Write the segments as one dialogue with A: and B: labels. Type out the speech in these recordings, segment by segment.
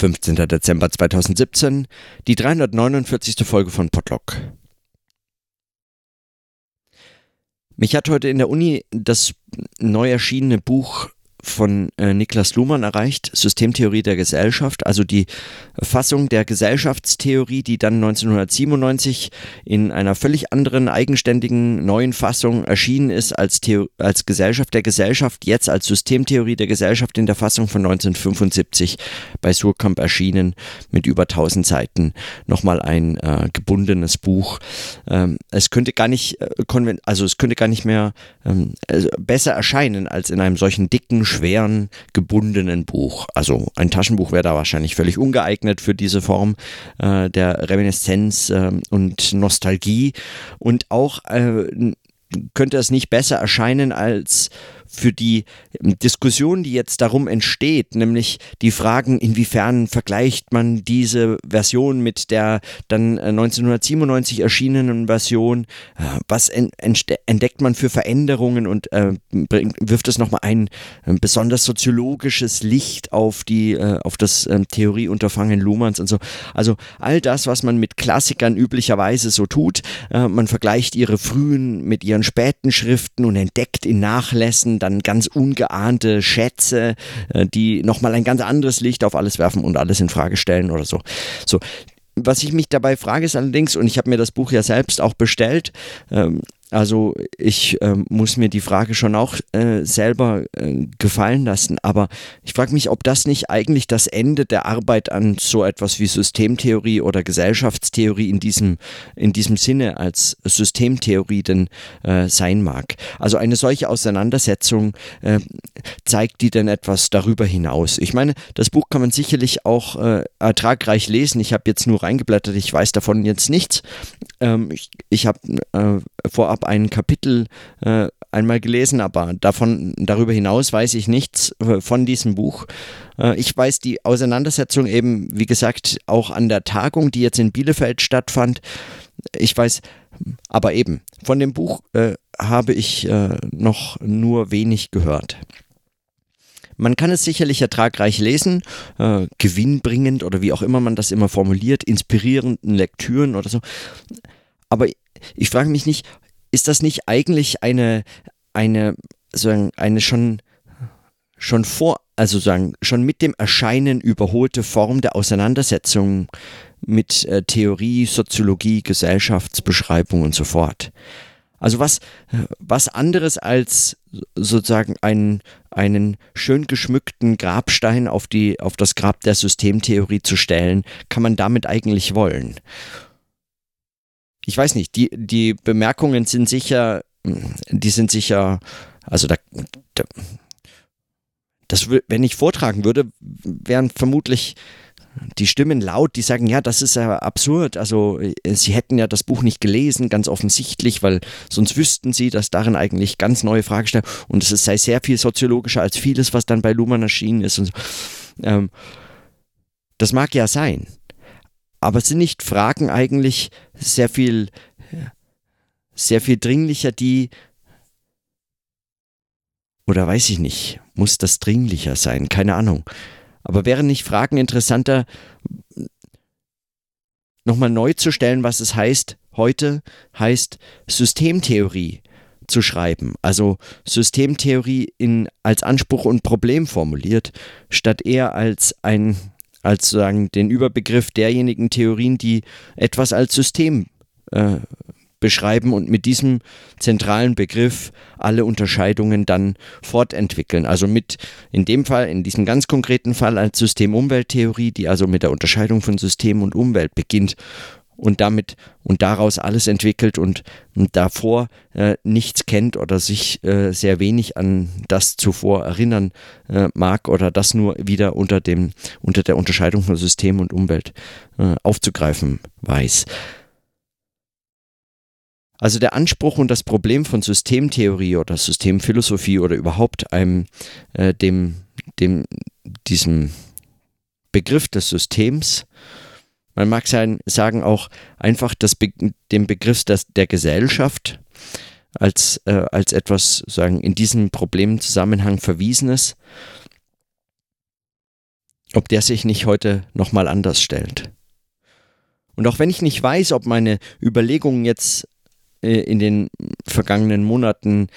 A: 15. Dezember 2017, die 349. Folge von Podlock. Mich hat heute in der Uni das neu erschienene Buch von äh, Niklas Luhmann erreicht, Systemtheorie der Gesellschaft, also die Fassung der Gesellschaftstheorie, die dann 1997 in einer völlig anderen, eigenständigen, neuen Fassung erschienen ist als, Theo als Gesellschaft der Gesellschaft, jetzt als Systemtheorie der Gesellschaft in der Fassung von 1975 bei Surkamp erschienen mit über 1000 Seiten. Nochmal ein äh, gebundenes Buch. Ähm, es könnte gar nicht, äh, also es könnte gar nicht mehr ähm, also besser erscheinen als in einem solchen dicken, schweren, gebundenen Buch. Also ein Taschenbuch wäre da wahrscheinlich völlig ungeeignet für diese Form äh, der Reminiszenz äh, und Nostalgie. Und auch äh, könnte es nicht besser erscheinen als für die ähm, Diskussion, die jetzt darum entsteht, nämlich die Fragen, inwiefern vergleicht man diese Version mit der dann 1997 äh, erschienenen Version, äh, was entdeckt man für Veränderungen und äh, wirft es nochmal ein besonders soziologisches Licht auf die, auf das ähm, Theorieunterfangen Luhmanns und so. Also all das, was man mit Klassikern üblicherweise so tut, man vergleicht ihre frühen mit ihren späten Schriften und entdeckt in Nachlässen dann ganz ungeahnte Schätze, äh, die nochmal ein ganz anderes Licht auf alles werfen und alles in Frage stellen oder so. So. Was ich mich dabei frage, ist allerdings, und ich habe mir das Buch ja selbst auch bestellt, ähm, also ich äh, muss mir die Frage schon auch äh, selber äh, gefallen lassen, aber ich frage mich, ob das nicht eigentlich das Ende der Arbeit an so etwas wie Systemtheorie oder Gesellschaftstheorie in diesem, in diesem Sinne als Systemtheorie denn äh, sein mag. Also eine solche Auseinandersetzung äh, zeigt die denn etwas darüber hinaus. Ich meine, das Buch kann man sicherlich auch äh, ertragreich lesen. Ich habe jetzt nur reingeblättert, ich weiß davon jetzt nichts. Ähm, ich ich habe vorab ein Kapitel äh, einmal gelesen, aber davon, darüber hinaus weiß ich nichts äh, von diesem Buch. Äh, ich weiß die Auseinandersetzung eben, wie gesagt, auch an der Tagung, die jetzt in Bielefeld stattfand. Ich weiß, aber eben, von dem Buch äh, habe ich äh, noch nur wenig gehört. Man kann es sicherlich ertragreich lesen, äh, gewinnbringend oder wie auch immer man das immer formuliert, inspirierenden Lektüren oder so. Aber ich frage mich nicht, ist das nicht eigentlich eine, eine, sagen, eine schon, schon vor, also sagen, schon mit dem Erscheinen überholte Form der Auseinandersetzung mit äh, Theorie, Soziologie, Gesellschaftsbeschreibung und so fort? Also was, was anderes als sozusagen einen, einen schön geschmückten Grabstein auf, die, auf das Grab der Systemtheorie zu stellen, kann man damit eigentlich wollen ich weiß nicht, die, die Bemerkungen sind sicher, die sind sicher, also da, da das, wenn ich vortragen würde, wären vermutlich die Stimmen laut, die sagen, ja, das ist ja absurd. Also äh, sie hätten ja das Buch nicht gelesen, ganz offensichtlich, weil sonst wüssten sie, dass darin eigentlich ganz neue Fragen stehen und es sei sehr viel soziologischer als vieles, was dann bei Luhmann erschienen ist. Und so. ähm, das mag ja sein. Aber sind nicht Fragen eigentlich sehr viel, sehr viel dringlicher, die, oder weiß ich nicht, muss das dringlicher sein? Keine Ahnung. Aber wären nicht Fragen interessanter, nochmal neu zu stellen, was es heißt, heute heißt Systemtheorie zu schreiben, also Systemtheorie in, als Anspruch und Problem formuliert, statt eher als ein als sozusagen den Überbegriff derjenigen Theorien, die etwas als System äh, beschreiben und mit diesem zentralen Begriff alle Unterscheidungen dann fortentwickeln. Also mit in dem Fall, in diesem ganz konkreten Fall als System-Umwelt-Theorie, die also mit der Unterscheidung von System und Umwelt beginnt und damit und daraus alles entwickelt und, davor äh, nichts kennt oder sich äh, sehr wenig an das zuvor erinnern äh, mag oder das nur wieder unter dem unter der Unterscheidung von System und Umwelt äh, aufzugreifen weiß. Also der Anspruch und das Problem von Systemtheorie oder Systemphilosophie oder überhaupt einem äh, dem dem diesem Begriff des Systems man mag sagen auch einfach das Be den Begriff des, der Gesellschaft als, äh, als etwas sagen in diesem Problemzusammenhang Verwiesenes. ob der sich nicht heute nochmal anders stellt. Und auch wenn ich nicht weiß, ob meine Überlegungen jetzt äh, in den vergangenen Monaten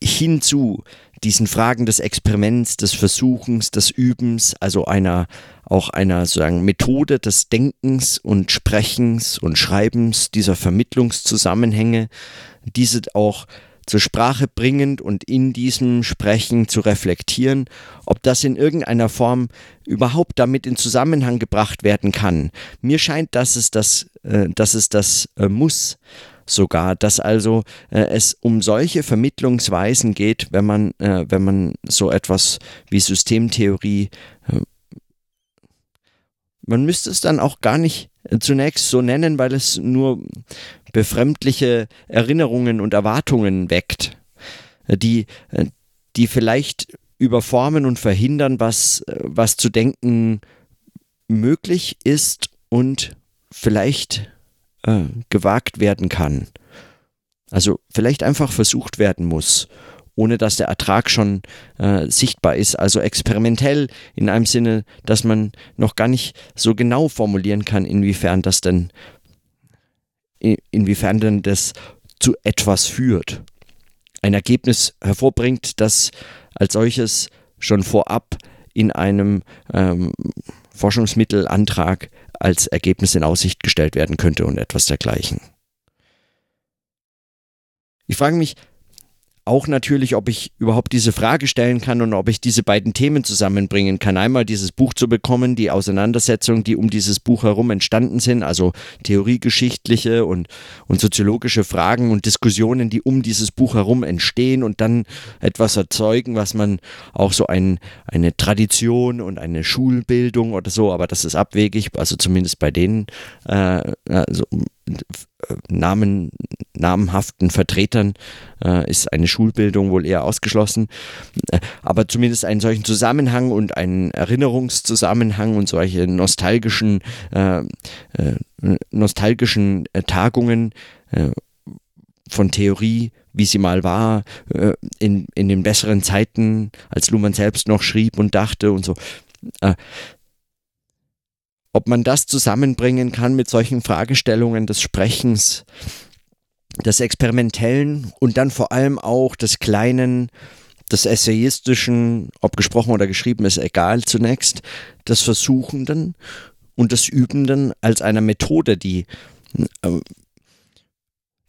A: hin zu diesen Fragen des Experiments, des Versuchens, des Übens, also einer auch einer sozusagen Methode des Denkens und Sprechens und Schreibens, dieser Vermittlungszusammenhänge, diese auch zur Sprache bringend und in diesem Sprechen zu reflektieren, ob das in irgendeiner Form überhaupt damit in Zusammenhang gebracht werden kann. Mir scheint, dass es das, äh, dass es das äh, muss sogar, dass also äh, es um solche Vermittlungsweisen geht, wenn man, äh, wenn man so etwas wie Systemtheorie äh, man müsste es dann auch gar nicht äh, zunächst so nennen, weil es nur befremdliche Erinnerungen und Erwartungen weckt, äh, die, äh, die vielleicht überformen und verhindern, was, was zu denken möglich ist und vielleicht äh, gewagt werden kann. Also vielleicht einfach versucht werden muss, ohne dass der Ertrag schon äh, sichtbar ist. Also experimentell in einem Sinne, dass man noch gar nicht so genau formulieren kann, inwiefern das denn, inwiefern denn das zu etwas führt. Ein Ergebnis hervorbringt, das als solches schon vorab in einem ähm, Forschungsmittelantrag als Ergebnis in Aussicht gestellt werden könnte und etwas dergleichen. Ich frage mich, auch natürlich, ob ich überhaupt diese Frage stellen kann und ob ich diese beiden Themen zusammenbringen kann. Einmal dieses Buch zu bekommen, die Auseinandersetzungen, die um dieses Buch herum entstanden sind, also theoriegeschichtliche und, und soziologische Fragen und Diskussionen, die um dieses Buch herum entstehen und dann etwas erzeugen, was man auch so ein, eine Tradition und eine Schulbildung oder so, aber das ist abwegig, also zumindest bei denen, äh, also Namen, namenhaften Vertretern äh, ist eine Schulbildung wohl eher ausgeschlossen. Äh, aber zumindest einen solchen Zusammenhang und einen Erinnerungszusammenhang und solche nostalgischen, äh, äh nostalgischen äh, Tagungen von Theorie, wie sie mal war, in, in den besseren Zeiten, als Luhmann selbst noch schrieb und dachte und so ob man das zusammenbringen kann mit solchen Fragestellungen des Sprechens, des Experimentellen und dann vor allem auch des Kleinen, des Essayistischen, ob gesprochen oder geschrieben ist egal zunächst, des Versuchenden und des Übenden als einer Methode, die äh,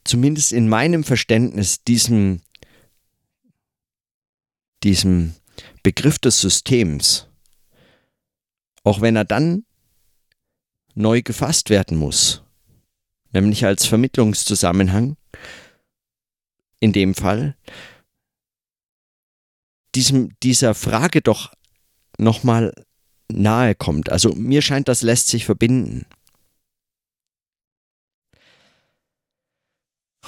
A: zumindest in meinem Verständnis diesem, diesem Begriff des Systems, auch wenn er dann neu gefasst werden muss, nämlich als Vermittlungszusammenhang, in dem Fall, diesem, dieser Frage doch nochmal nahe kommt. Also mir scheint, das lässt sich verbinden.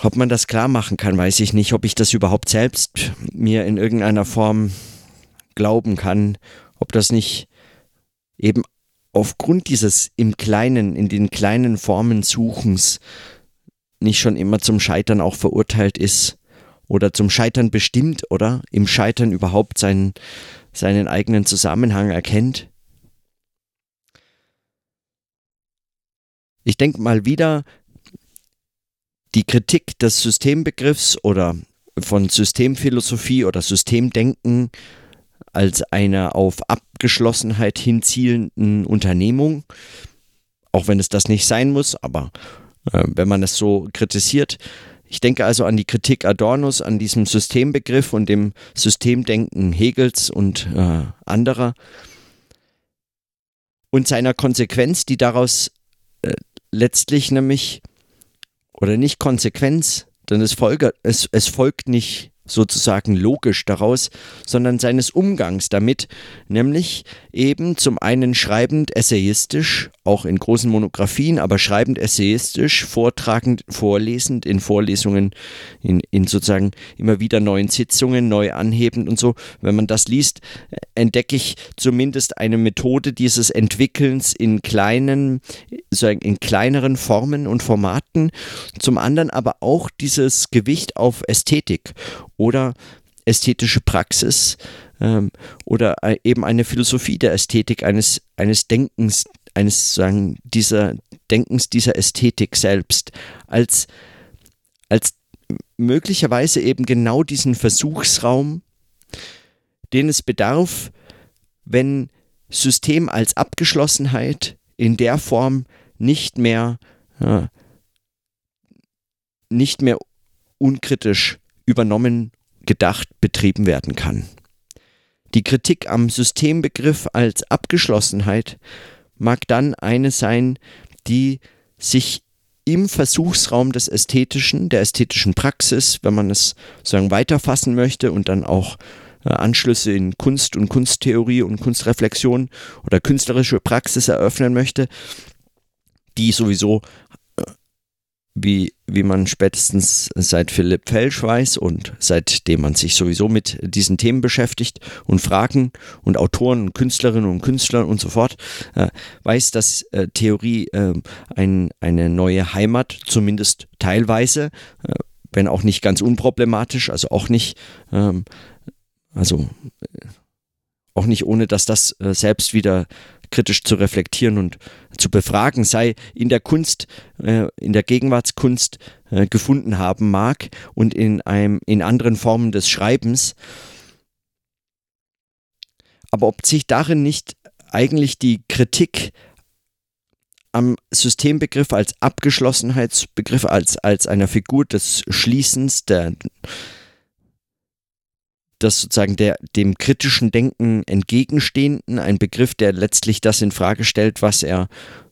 A: Ob man das klar machen kann, weiß ich nicht. Ob ich das überhaupt selbst mir in irgendeiner Form glauben kann. Ob das nicht eben aufgrund dieses im Kleinen, in den kleinen Formen Suchens nicht schon immer zum Scheitern auch verurteilt ist oder zum Scheitern bestimmt oder im Scheitern überhaupt seinen, seinen eigenen Zusammenhang erkennt. Ich denke mal wieder, die Kritik des Systembegriffs oder von Systemphilosophie oder Systemdenken als einer auf Abgeschlossenheit hinzielenden Unternehmung, auch wenn es das nicht sein muss, aber äh, wenn man es so kritisiert. Ich denke also an die Kritik Adornos, an diesem Systembegriff und dem Systemdenken Hegels und äh, anderer und seiner Konsequenz, die daraus äh, letztlich nämlich, oder nicht Konsequenz, denn es, folge, es, es folgt nicht sozusagen logisch daraus, sondern seines Umgangs damit, nämlich eben zum einen schreibend essayistisch, auch in großen Monographien, aber schreibend essayistisch, vortragend, vorlesend in Vorlesungen, in, in sozusagen immer wieder neuen Sitzungen, neu anhebend und so. Wenn man das liest, entdecke ich zumindest eine Methode dieses Entwickelns in kleinen, sozusagen in kleineren Formen und Formaten, zum anderen aber auch dieses Gewicht auf Ästhetik oder ästhetische Praxis ähm, oder eben eine Philosophie der Ästhetik, eines, eines Denkens, eines sagen, dieser Denkens, dieser Ästhetik selbst, als, als möglicherweise eben genau diesen Versuchsraum, den es bedarf, wenn System als Abgeschlossenheit in der Form nicht mehr, äh, nicht mehr unkritisch übernommen, gedacht, betrieben werden kann. Die Kritik am Systembegriff als Abgeschlossenheit mag dann eine sein, die sich im Versuchsraum des Ästhetischen, der ästhetischen Praxis, wenn man es sozusagen weiterfassen möchte und dann auch äh, Anschlüsse in Kunst und Kunsttheorie und Kunstreflexion oder künstlerische Praxis eröffnen möchte, die sowieso wie, wie man spätestens seit Philipp Felsch weiß und seitdem man sich sowieso mit diesen Themen beschäftigt und Fragen und Autoren und Künstlerinnen und Künstler und so fort, äh, weiß, dass äh, Theorie äh, ein, eine neue Heimat, zumindest teilweise, äh, wenn auch nicht ganz unproblematisch, also auch nicht, ähm, also äh, auch nicht ohne, dass das äh, selbst wieder kritisch zu reflektieren und zu befragen, sei in der Kunst, äh, in der Gegenwartskunst äh, gefunden haben mag und in einem, in anderen Formen des Schreibens. Aber ob sich darin nicht eigentlich die Kritik am Systembegriff als Abgeschlossenheitsbegriff, als, als einer Figur des Schließens, der, das sozusagen der dem kritischen Denken entgegenstehenden, ein Begriff, der letztlich das in Frage stellt, was er,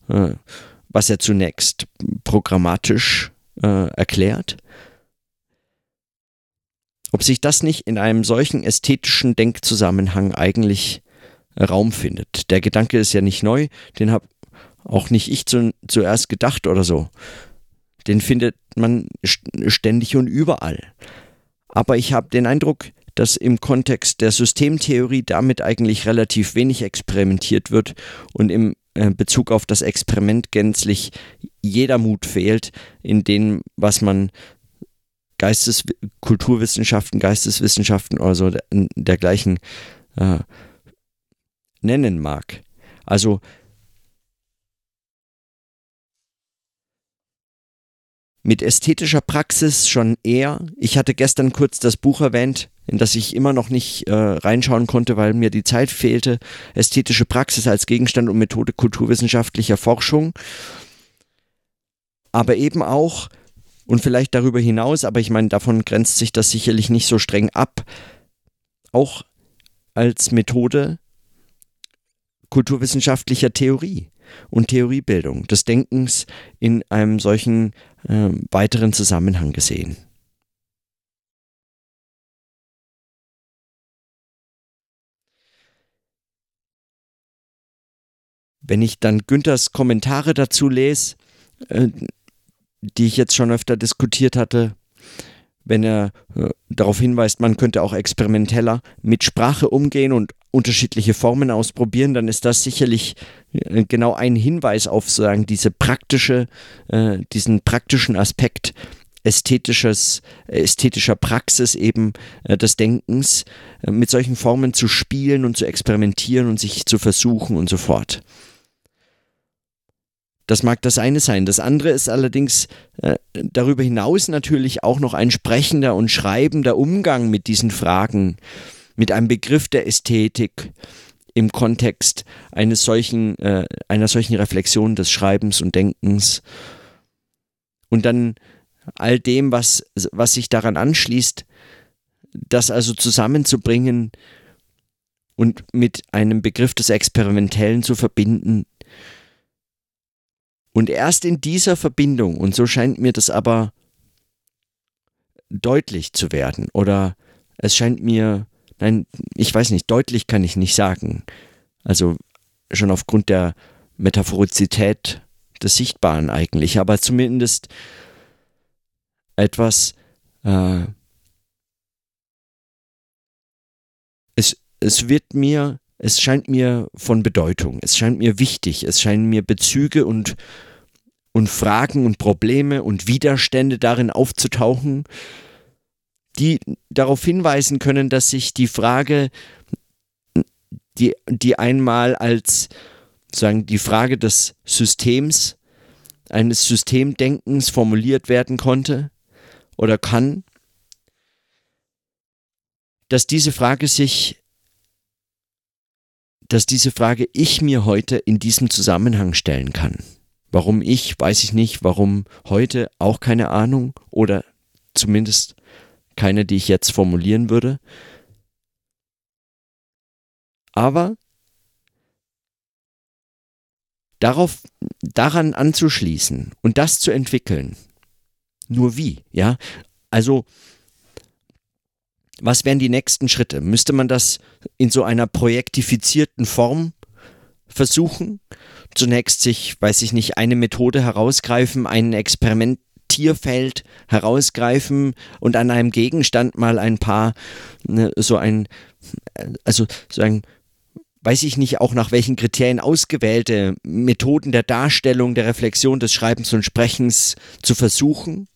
A: äh, was er zunächst programmatisch äh, erklärt. Ob sich das nicht in einem solchen ästhetischen Denkzusammenhang eigentlich Raum findet. Der Gedanke ist ja nicht neu, den habe auch nicht ich zu, zuerst gedacht oder so. Den findet man ständig und überall. Aber ich habe den Eindruck, dass im Kontext der Systemtheorie damit eigentlich relativ wenig experimentiert wird und im äh, Bezug auf das Experiment gänzlich jeder Mut fehlt, in dem, was man Geistes Kulturwissenschaften, Geisteswissenschaften oder so dergleichen äh, nennen mag. Also mit ästhetischer Praxis schon eher. Ich hatte gestern kurz das Buch erwähnt, in das ich immer noch nicht äh, reinschauen konnte, weil mir die Zeit fehlte. Ästhetische Praxis als Gegenstand und Methode kulturwissenschaftlicher Forschung. Aber eben auch, und vielleicht darüber hinaus, aber ich meine, davon grenzt sich das sicherlich nicht so streng ab, auch als Methode kulturwissenschaftlicher Theorie und Theoriebildung des Denkens in einem solchen äh, weiteren Zusammenhang gesehen. Wenn ich dann Günthers Kommentare dazu lese, äh, die ich jetzt schon öfter diskutiert hatte, wenn er äh, darauf hinweist, man könnte auch experimenteller mit Sprache umgehen und unterschiedliche Formen ausprobieren, dann ist das sicherlich äh, genau ein Hinweis auf sozusagen diese praktische, äh, diesen praktischen Aspekt ästhetisches, ästhetischer Praxis eben äh, des Denkens, äh, mit solchen Formen zu spielen und zu experimentieren und sich zu versuchen und so fort. Das mag das eine sein. Das andere ist allerdings äh, darüber hinaus natürlich auch noch ein sprechender und schreibender Umgang mit diesen Fragen, mit einem Begriff der Ästhetik im Kontext eines solchen, äh, einer solchen Reflexion des Schreibens und Denkens. Und dann all dem, was, was sich daran anschließt, das also zusammenzubringen und mit einem Begriff des Experimentellen zu verbinden, und erst in dieser Verbindung, und so scheint mir das aber deutlich zu werden, oder es scheint mir, nein, ich weiß nicht, deutlich kann ich nicht sagen. Also schon aufgrund der Metaphorizität des Sichtbaren eigentlich, aber zumindest etwas, äh, es, es wird mir es scheint mir von Bedeutung, es scheint mir wichtig, es scheinen mir Bezüge und, und Fragen und Probleme und Widerstände darin aufzutauchen, die darauf hinweisen können, dass sich die Frage, die, die einmal als sagen die Frage des Systems, eines Systemdenkens formuliert werden konnte oder kann, dass diese Frage sich, dass diese Frage ich mir heute in diesem Zusammenhang stellen kann. Warum ich, weiß ich nicht, warum heute auch keine Ahnung oder zumindest keine, die ich jetzt formulieren würde. Aber darauf, daran anzuschließen und das zu entwickeln, nur wie, ja? Also, was wären die nächsten Schritte? Müsste man das in so einer projektifizierten Form versuchen? Zunächst sich, weiß ich nicht, eine Methode herausgreifen, ein Experimentierfeld herausgreifen und an einem Gegenstand mal ein paar, ne, so ein, also so ein weiß ich nicht, auch nach welchen Kriterien ausgewählte Methoden der Darstellung, der Reflexion, des Schreibens und Sprechens zu versuchen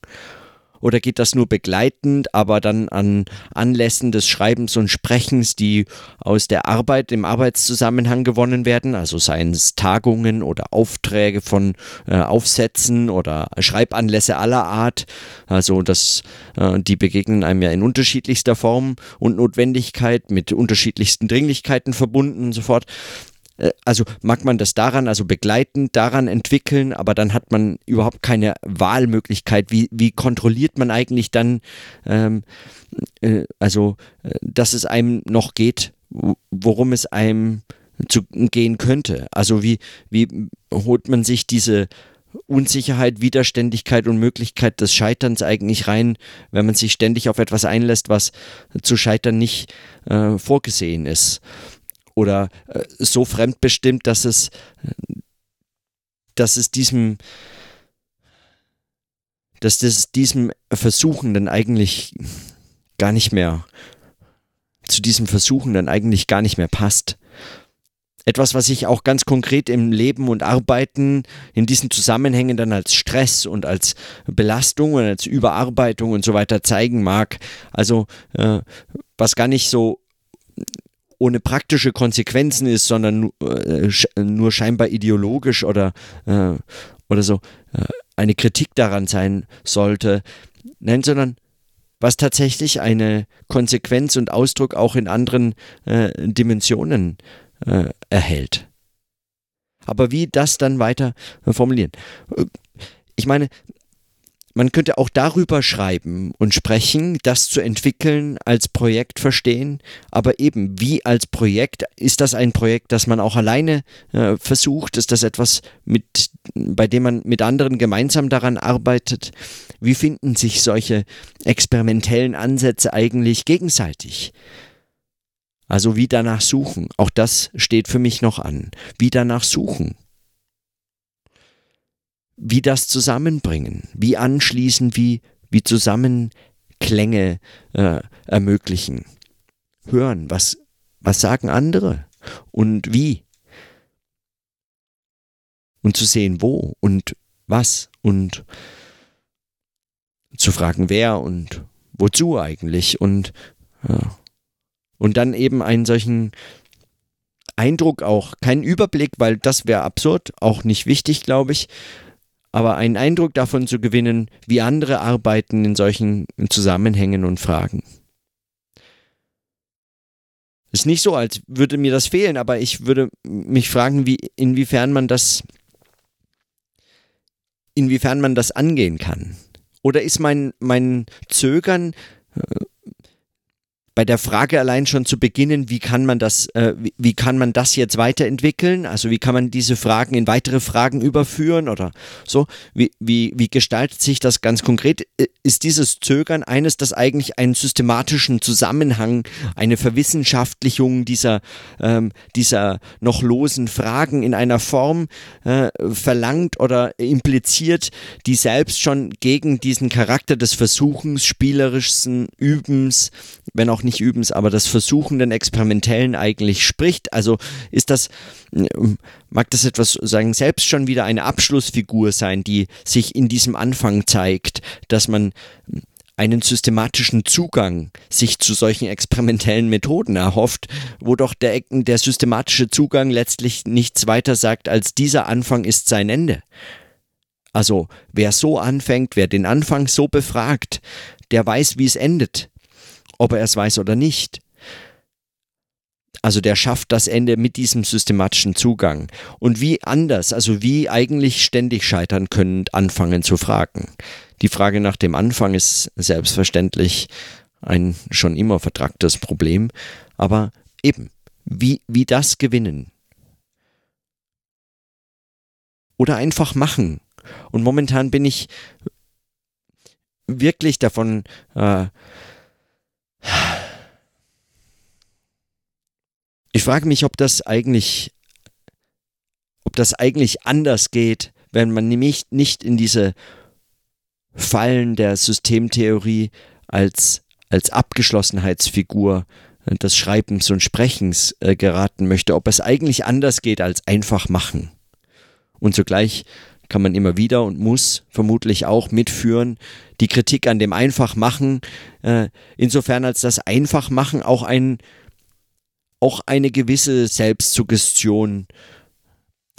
A: oder geht das nur begleitend, aber dann an Anlässen des Schreibens und Sprechens, die aus der Arbeit, im Arbeitszusammenhang gewonnen werden, also seien es Tagungen oder Aufträge von äh, Aufsätzen oder Schreibanlässe aller Art, also das, äh, die begegnen einem ja in unterschiedlichster Form und Notwendigkeit mit unterschiedlichsten Dringlichkeiten verbunden und so fort. Äh, also mag man das daran, also begleitend daran entwickeln, aber dann hat man überhaupt keine Wahlmöglichkeit. Wie, wie kontrolliert man eigentlich dann, ähm, äh, also, äh, dass es einem noch geht, worum es einem zu gehen könnte? Also wie, wie holt man sich diese Unsicherheit, Widerständigkeit und Möglichkeit des Scheiterns eigentlich rein, wenn man sich ständig auf etwas einlässt, was zu scheitern nicht äh, vorgesehen ist oder äh, so fremdbestimmt, dass es, dass es diesem, dass das diesem Versuchen eigentlich gar nicht mehr, zu diesem Versuchen dann eigentlich gar nicht mehr passt. Etwas, was sich auch ganz konkret im Leben und Arbeiten in diesen Zusammenhängen dann als Stress und als Belastung und als Überarbeitung und so weiter zeigen mag. Also äh, was gar nicht so ohne praktische Konsequenzen ist, sondern äh, nur scheinbar ideologisch oder, äh, oder so äh, eine Kritik daran sein sollte. Nein, sondern was tatsächlich eine Konsequenz und Ausdruck auch in anderen äh, Dimensionen äh, erhält. Aber wie das dann weiter formulieren? Ich meine, man könnte auch darüber schreiben und sprechen, das zu entwickeln, als Projekt verstehen, aber eben wie als Projekt, ist das ein Projekt, das man auch alleine äh, versucht, ist das etwas, mit, bei dem man mit anderen gemeinsam daran arbeitet? Wie finden sich solche experimentellen Ansätze eigentlich gegenseitig? Also wie danach suchen, auch das steht für mich noch an. Wie danach suchen wie das zusammenbringen, wie anschließen, wie, wie Zusammenklänge äh, ermöglichen. Hören, was, was sagen andere und wie. Und zu sehen, wo und was und zu fragen, wer und wozu eigentlich und, ja. und dann eben einen solchen Eindruck auch, keinen Überblick, weil das wäre absurd, auch nicht wichtig, glaube ich, aber einen Eindruck davon zu gewinnen, wie andere arbeiten in solchen Zusammenhängen und Fragen. Ist nicht so, als würde mir das fehlen, aber ich würde mich fragen, wie, inwiefern man das, inwiefern man das angehen kann. Oder ist mein, mein Zögern äh, bei der Frage allein schon zu beginnen, wie kann man das, äh, wie, wie, kann man das jetzt weiterentwickeln? Also wie kann man diese Fragen in weitere Fragen überführen oder so? Wie, wie, wie gestaltet sich das ganz konkret? Ist dieses Zögern eines, das eigentlich einen systematischen Zusammenhang, eine Verwissenschaftlichung dieser, ähm, dieser noch losen Fragen in einer Form äh, verlangt oder impliziert, die selbst schon gegen diesen Charakter des Versuchens, spielerischen Übens, wenn auch nicht nicht Übens, aber des Versuchenden, Experimentellen eigentlich spricht. Also ist das, ähm, mag das etwas sagen, selbst schon wieder eine Abschlussfigur sein, die sich in diesem Anfang zeigt, dass man einen systematischen Zugang sich zu solchen experimentellen Methoden erhofft, wo doch der, der systematische Zugang letztlich nichts weiter sagt, als dieser Anfang ist sein Ende. Also wer so anfängt, wer den Anfang so befragt, der weiß, wie es endet, ob er es weiß oder nicht. Also der schafft das Ende mit diesem systematischen Zugang. Und wie anders, also wie eigentlich ständig scheitern können, anfangen zu fragen. Die Frage nach dem Anfang ist selbstverständlich ein schon immer vertragtes Problem, aber eben, wie, wie das gewinnen. Oder einfach machen. Und momentan bin ich wirklich davon äh, ich frage mich, ob das eigentlich, ob das eigentlich anders geht, wenn man nämlich nicht in diese Fallen der Systemtheorie als, als Abgeschlossenheitsfigur des Schreibens und Sprechens äh, geraten möchte, ob es eigentlich anders geht als einfach machen. Und zugleich kann man immer wieder und muss vermutlich auch mitführen, die Kritik an dem Einfachmachen, äh, insofern als das Einfachmachen auch ein auch eine gewisse Selbstsuggestion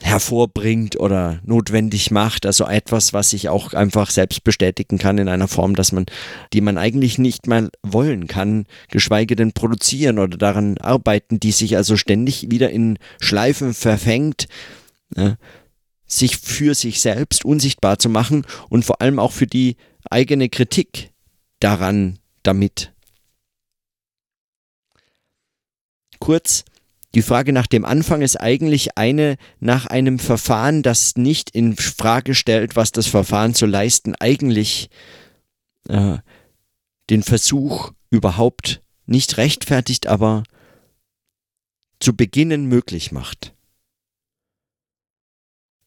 A: hervorbringt oder notwendig macht, also etwas, was sich auch einfach selbst bestätigen kann in einer Form, dass man, die man eigentlich nicht mal wollen kann, geschweige denn produzieren oder daran arbeiten, die sich also ständig wieder in Schleifen verfängt, äh, sich für sich selbst unsichtbar zu machen und vor allem auch für die eigene Kritik daran damit Kurz, die Frage nach dem Anfang ist eigentlich eine nach einem Verfahren, das nicht in Frage stellt, was das Verfahren zu leisten eigentlich äh, den Versuch überhaupt nicht rechtfertigt, aber zu beginnen möglich macht.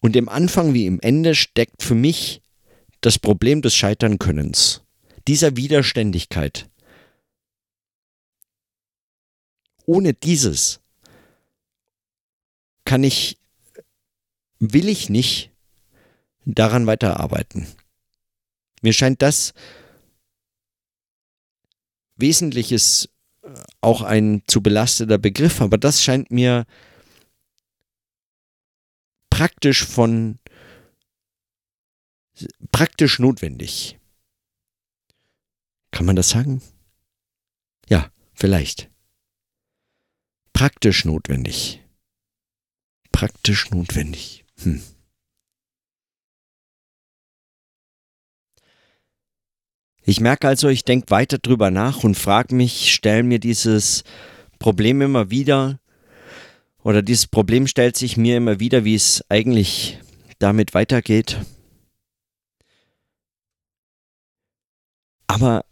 A: Und im Anfang wie im Ende steckt für mich das Problem des Scheiternkönnens, dieser Widerständigkeit, ohne dieses kann ich, will ich nicht daran weiterarbeiten. Mir scheint das Wesentliches äh, auch ein zu belasteter Begriff, aber das scheint mir praktisch von praktisch notwendig. Kann man das sagen? Ja, vielleicht praktisch notwendig. Praktisch notwendig. Hm. Ich merke also, ich denke weiter drüber nach und frage mich, stelle mir dieses Problem immer wieder oder dieses Problem stellt sich mir immer wieder, wie es eigentlich damit weitergeht. Aber,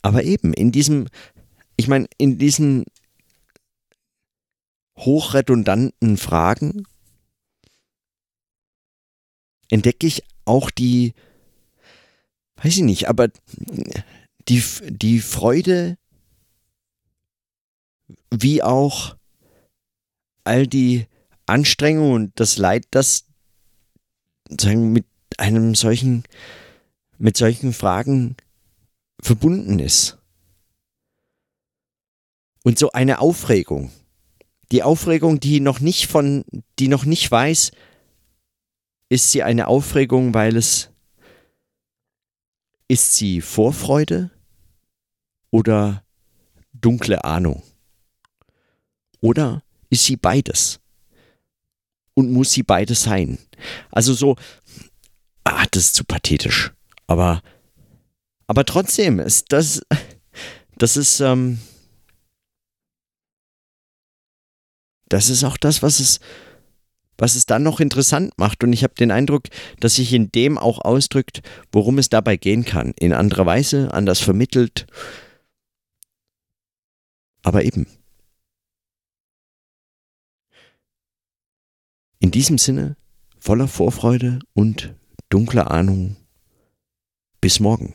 A: aber eben in diesem, ich meine, in diesen hochredundanten Fragen entdecke ich auch die, weiß ich nicht, aber die, die Freude wie auch all die Anstrengung und das Leid, das sagen, mit einem solchen, mit solchen Fragen verbunden ist. Und so eine Aufregung die Aufregung, die noch nicht von, die noch nicht weiß, ist sie eine Aufregung, weil es ist sie Vorfreude oder dunkle Ahnung? Oder ist sie beides? Und muss sie beides sein? Also so, ah, das ist zu pathetisch. Aber, aber trotzdem ist das, das ist, ähm, das ist auch das, was es, was es dann noch interessant macht. Und ich habe den Eindruck, dass sich in dem auch ausdrückt, worum es dabei gehen kann. In anderer Weise, anders vermittelt. Aber eben. Diesem Sinne, voller Vorfreude und dunkler Ahnung. Bis morgen.